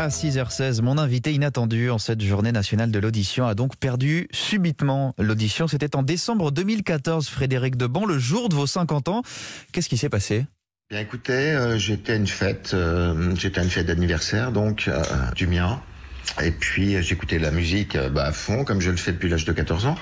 À 6h16, mon invité inattendu en cette journée nationale de l'audition a donc perdu subitement l'audition. C'était en décembre 2014, Frédéric Deban, le jour de vos 50 ans. Qu'est-ce qui s'est passé? Écoutez, euh, j'étais à une fête, euh, une fête d'anniversaire donc euh, du mien. Et puis j'écoutais la musique bah, à fond, comme je le fais depuis l'âge de 14 ans.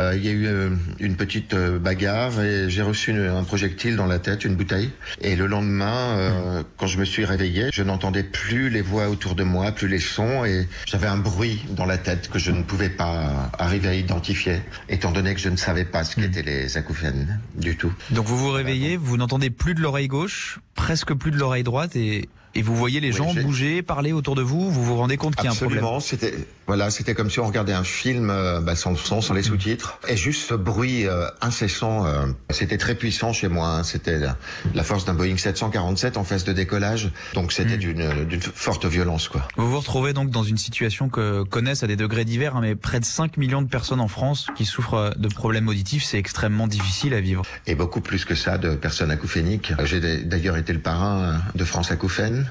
Euh, il y a eu euh, une petite euh, bagarre et j'ai reçu une, un projectile dans la tête, une bouteille. Et le lendemain, euh, quand je me suis réveillé, je n'entendais plus les voix autour de moi, plus les sons, et j'avais un bruit dans la tête que je ne pouvais pas arriver à identifier, étant donné que je ne savais pas ce qu'étaient les acouphènes du tout. Donc vous vous réveillez, vous n'entendez plus de l'oreille gauche, presque plus de l'oreille droite et et vous voyez les Oui, gens bouger, parler autour de vous, vous vous rendez compte qu'il y a un problème. Absolument, c'était voilà, c'était comme si on regardait un film euh, bah, sans le son, sans les sous-titres, et juste ce bruit euh, incessant. euh, c'était très puissant chez moi. hein. C'était la, la force d'un Boeing 747 en phase de décollage, donc c'était Mm. d'une d'une forte violence, quoi. Vous vous retrouvez donc dans une situation que connaissent à des degrés divers, hein, mais près de 5 millions de personnes en France qui souffrent de problèmes auditifs, c'est extrêmement difficile à vivre. Et beaucoup plus que ça de personnes acouphéniques. J'ai d'ailleurs été le parrain de France Acouphène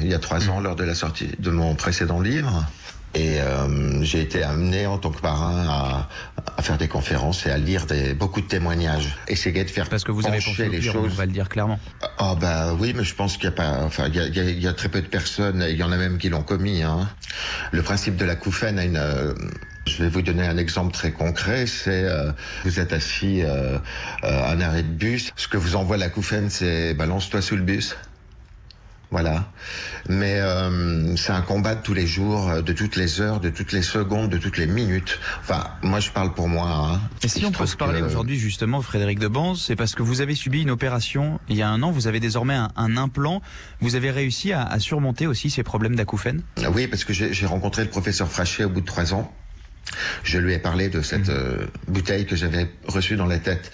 il y a trois ans lors de la sortie de mon précédent livre. Et euh, j'ai été amené en tant que parrain à, à faire des conférences et à lire des, beaucoup de témoignages. Essayer de faire Parce que vous avez pensé les pire, on choses. va le dire clairement. Ah bah oui, mais je pense qu'il y a pas, enfin il y a, il y a- il y a très peu de personnes, et il y en a même qui l'ont commis. Hein. Le principe de l'acouphène a une, euh, je vais vous donner un exemple très concret. C'est euh, vous êtes assis à un arrêt de bus. Ce que vous envoie l'acouphène, c'est balance-toi sous le bus. Voilà. Mais euh, c'est un combat de tous les jours, euh, de toutes les heures, de toutes les secondes, de toutes les minutes. Enfin, moi je parle pour moi. Hein. Et si on peut se parler que- aujourd'hui justement, Frédéric Deban, c'est parce que vous avez subi une opération il y a un an, vous avez désormais un, un implant, vous avez réussi à, à surmonter aussi ces problèmes d'acouphènes? Oui, parce que j'ai rencontré le professeur Frachet au bout de trois ans. Je lui ai parlé de cette euh, bouteille que j'avais reçue dans la tête.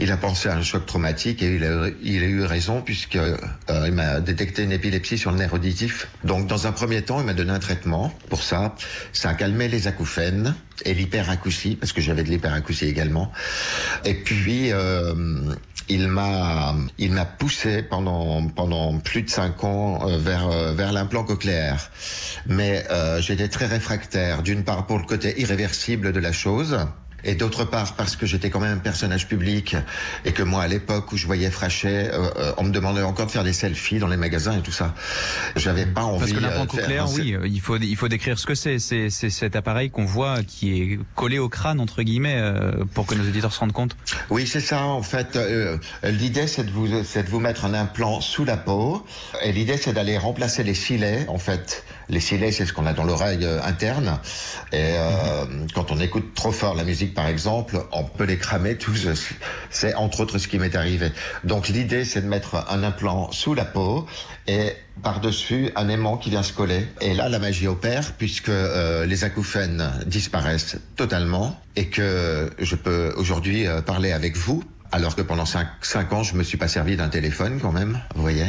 Il a pensé à un choc traumatique et il a, il a eu raison puisque euh, il m'a détecté une épilepsie sur le nerf auditif. Donc dans un premier temps, il m'a donné un traitement pour ça. Ça a calmé les acouphènes et l'hyperacousie parce que j'avais de l'hyperacousie également. Et puis euh, il m'a il m'a poussé pendant pendant plus de cinq ans euh, vers euh, vers l'implant cochléaire. Mais euh, j'étais très réfractaire d'une part pour le côté irréversible de la chose. Et d'autre part, parce que j'étais quand même un personnage public et que moi, à l'époque où je voyais Frachet, euh, euh, on me demandait encore de faire des selfies dans les magasins et tout ça. J'avais pas envie. Parce que euh, l'implant faire cochléaire, oui, euh, il faut, il faut décrire ce que c'est. C'est c'est cet appareil qu'on voit qui est collé au crâne, entre guillemets, euh, pour que nos auditeurs se rendent compte. Oui, c'est ça. En fait, euh, l'idée c'est de vous c'est de vous mettre un implant sous la peau. Et l'idée c'est d'aller remplacer les filets. En fait, les filets c'est ce qu'on a dans l'oreille euh, interne. Et euh, quand on écoute trop fort la musique, par exemple, on peut les cramer tous. C'est entre autres ce qui m'est arrivé. Donc l'idée c'est de mettre un implant sous la peau et par-dessus un aimant qui vient se coller. Et là, la magie opère puisque euh, les acouphènes disparaissent totalement et que je peux aujourd'hui euh, parler avec vous. Alors que pendant 5 ans, je me suis pas servi d'un téléphone quand même, vous voyez.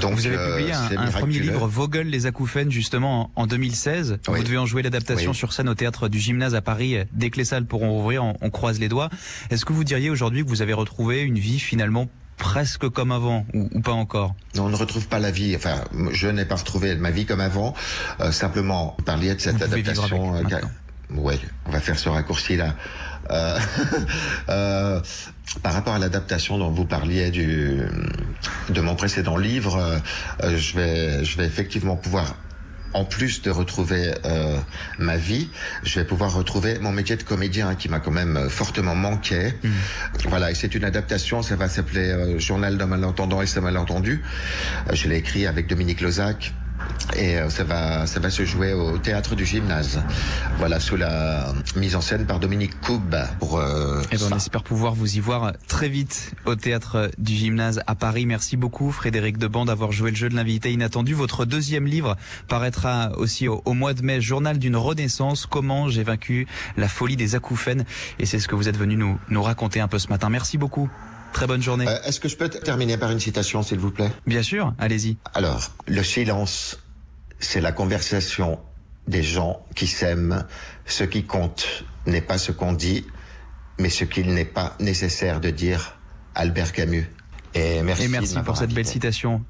Donc vous avez euh, publié un, premier livre, Vogel les acouphènes, justement en, en 2016. Oui. Vous devez en jouer l'adaptation Oui. sur scène au théâtre du Gymnase à Paris. Dès que les salles pourront rouvrir, on, on croise les doigts. Est-ce que vous diriez aujourd'hui que vous avez retrouvé une vie finalement presque comme avant ou, ou pas encore? Non, on ne retrouve pas la vie. Enfin, je n'ai pas retrouvé ma vie comme avant. Euh, simplement, parliez de cette Vous adaptation. euh. Oui, on va faire ce raccourci-là. Euh, euh, par rapport à l'adaptation dont vous parliez du, de mon précédent livre, euh, euh, je, vais, je vais effectivement pouvoir, en plus de retrouver euh, ma vie, je vais pouvoir retrouver mon métier de comédien qui m'a quand même euh, fortement manqué. Voilà, et c'est une adaptation, ça va s'appeler euh, Journal d'un malentendant et ses malentendus. Euh, je l'ai écrit avec Dominique Lozac. Et euh, ça va, ça va se jouer au théâtre du gymnase. Voilà, sous la mise en scène par Dominique Coub. Pour, euh, Eh ben, on espère pouvoir vous y voir très vite au théâtre du gymnase à Paris. Merci beaucoup Frédéric Deban d'avoir joué le jeu de l'invité inattendu. Votre deuxième livre paraîtra aussi au, au mois de mai, Journal d'une renaissance, comment j'ai vaincu la folie des acouphènes. Et c'est ce que vous êtes venu nous, nous raconter un peu ce matin. Merci beaucoup. Très bonne journée. Euh, Est-ce que je peux terminer par une citation, s'il vous plaît? Bien sûr, allez-y. Alors, le silence, c'est la conversation des gens qui s'aiment. Ce qui compte n'est pas ce qu'on dit, mais ce qu'il n'est pas nécessaire de dire. Albert Camus. Et merci, Et pour cette belle citation.